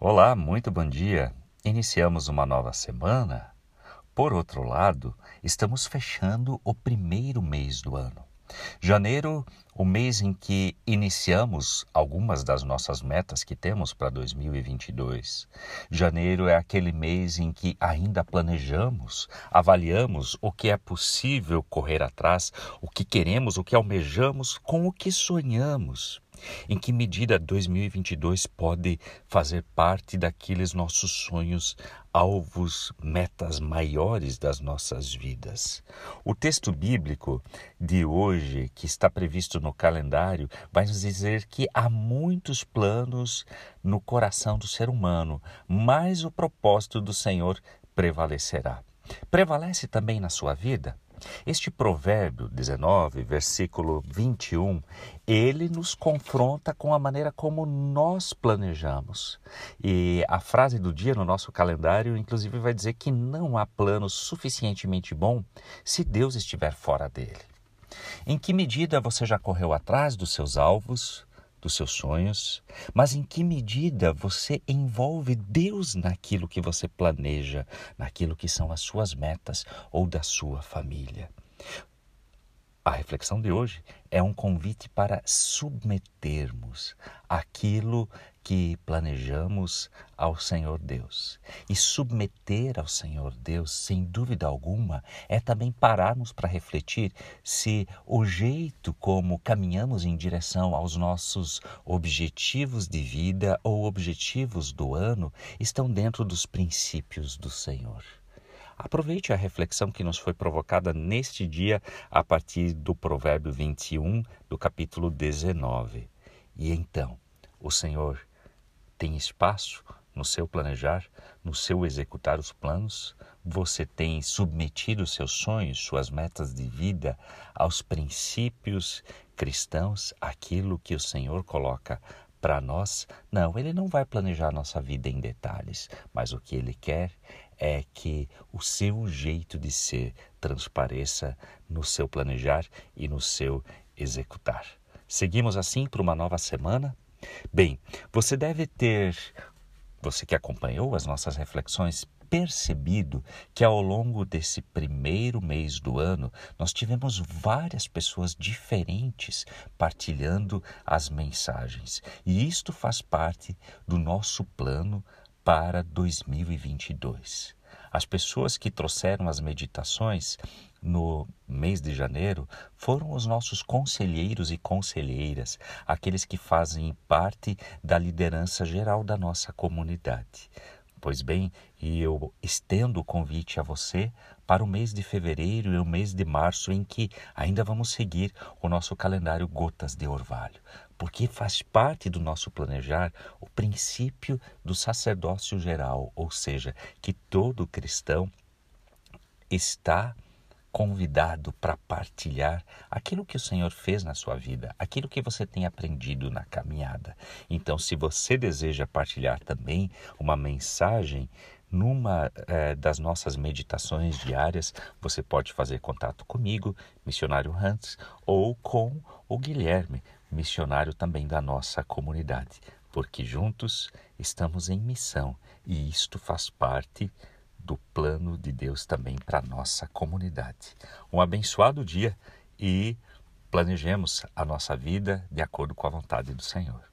Olá, muito bom dia. Iniciamos uma nova semana. Por outro lado, estamos fechando o primeiro mês do ano. Janeiro, o mês em que iniciamos algumas das nossas metas que temos para 2022. Janeiro é aquele mês em que ainda planejamos, avaliamos o que é possível correr atrás, o que queremos, o que almejamos, com o que sonhamos. Em que medida 2022 pode fazer parte daqueles nossos sonhos, alvos, metas maiores das nossas vidas? O texto bíblico de hoje, que está previsto no calendário, vai nos dizer que há muitos planos no coração do ser humano, mas o propósito do Senhor prevalecerá. Prevalece também na sua vida? Este provérbio 19, versículo 21, ele nos confronta com a maneira como nós planejamos. E a frase do dia no nosso calendário, inclusive, vai dizer que não há plano suficientemente bom se Deus estiver fora dele. Em que medida você já correu atrás dos seus alvos, dos seus sonhos, mas em que medida você envolve Deus naquilo que você planeja, naquilo que são as suas metas ou da sua família. A reflexão de hoje é um convite para submetermos aquilo que planejamos ao Senhor Deus. E submeter ao Senhor Deus, sem dúvida alguma, é também pararmos para refletir se o jeito como caminhamos em direção aos nossos objetivos de vida ou objetivos do ano estão dentro dos princípios do Senhor. Aproveite a reflexão que nos foi provocada neste dia a partir do Provérbio 21, do capítulo 19. E então, o Senhor tem espaço no seu planejar, no seu executar os planos? Você tem submetido seus sonhos, suas metas de vida aos princípios cristãos, aquilo que o Senhor coloca para nós? Não, ele não vai planejar nossa vida em detalhes, mas o que ele quer é que o seu jeito de ser transpareça no seu planejar e no seu executar. Seguimos assim para uma nova semana? Bem, você deve ter, você que acompanhou as nossas reflexões, percebido que ao longo desse primeiro mês do ano nós tivemos várias pessoas diferentes partilhando as mensagens. E isto faz parte do nosso plano para 2022. As pessoas que trouxeram as meditações no mês de janeiro foram os nossos conselheiros e conselheiras, aqueles que fazem parte da liderança geral da nossa comunidade. Pois bem, e eu estendo o convite a você para o mês de fevereiro e o mês de março, em que ainda vamos seguir o nosso calendário Gotas de Orvalho, porque faz parte do nosso planejar o princípio do sacerdócio geral, ou seja, que todo cristão está convidado para partilhar aquilo que o Senhor fez na sua vida, aquilo que você tem aprendido na caminhada. Então, se você deseja partilhar também uma mensagem numa eh, das nossas meditações diárias, você pode fazer contato comigo, missionário Hans, ou com o Guilherme, missionário também da nossa comunidade, porque juntos estamos em missão e isto faz parte do plano de Deus também para a nossa comunidade. Um abençoado dia e planejemos a nossa vida de acordo com a vontade do Senhor.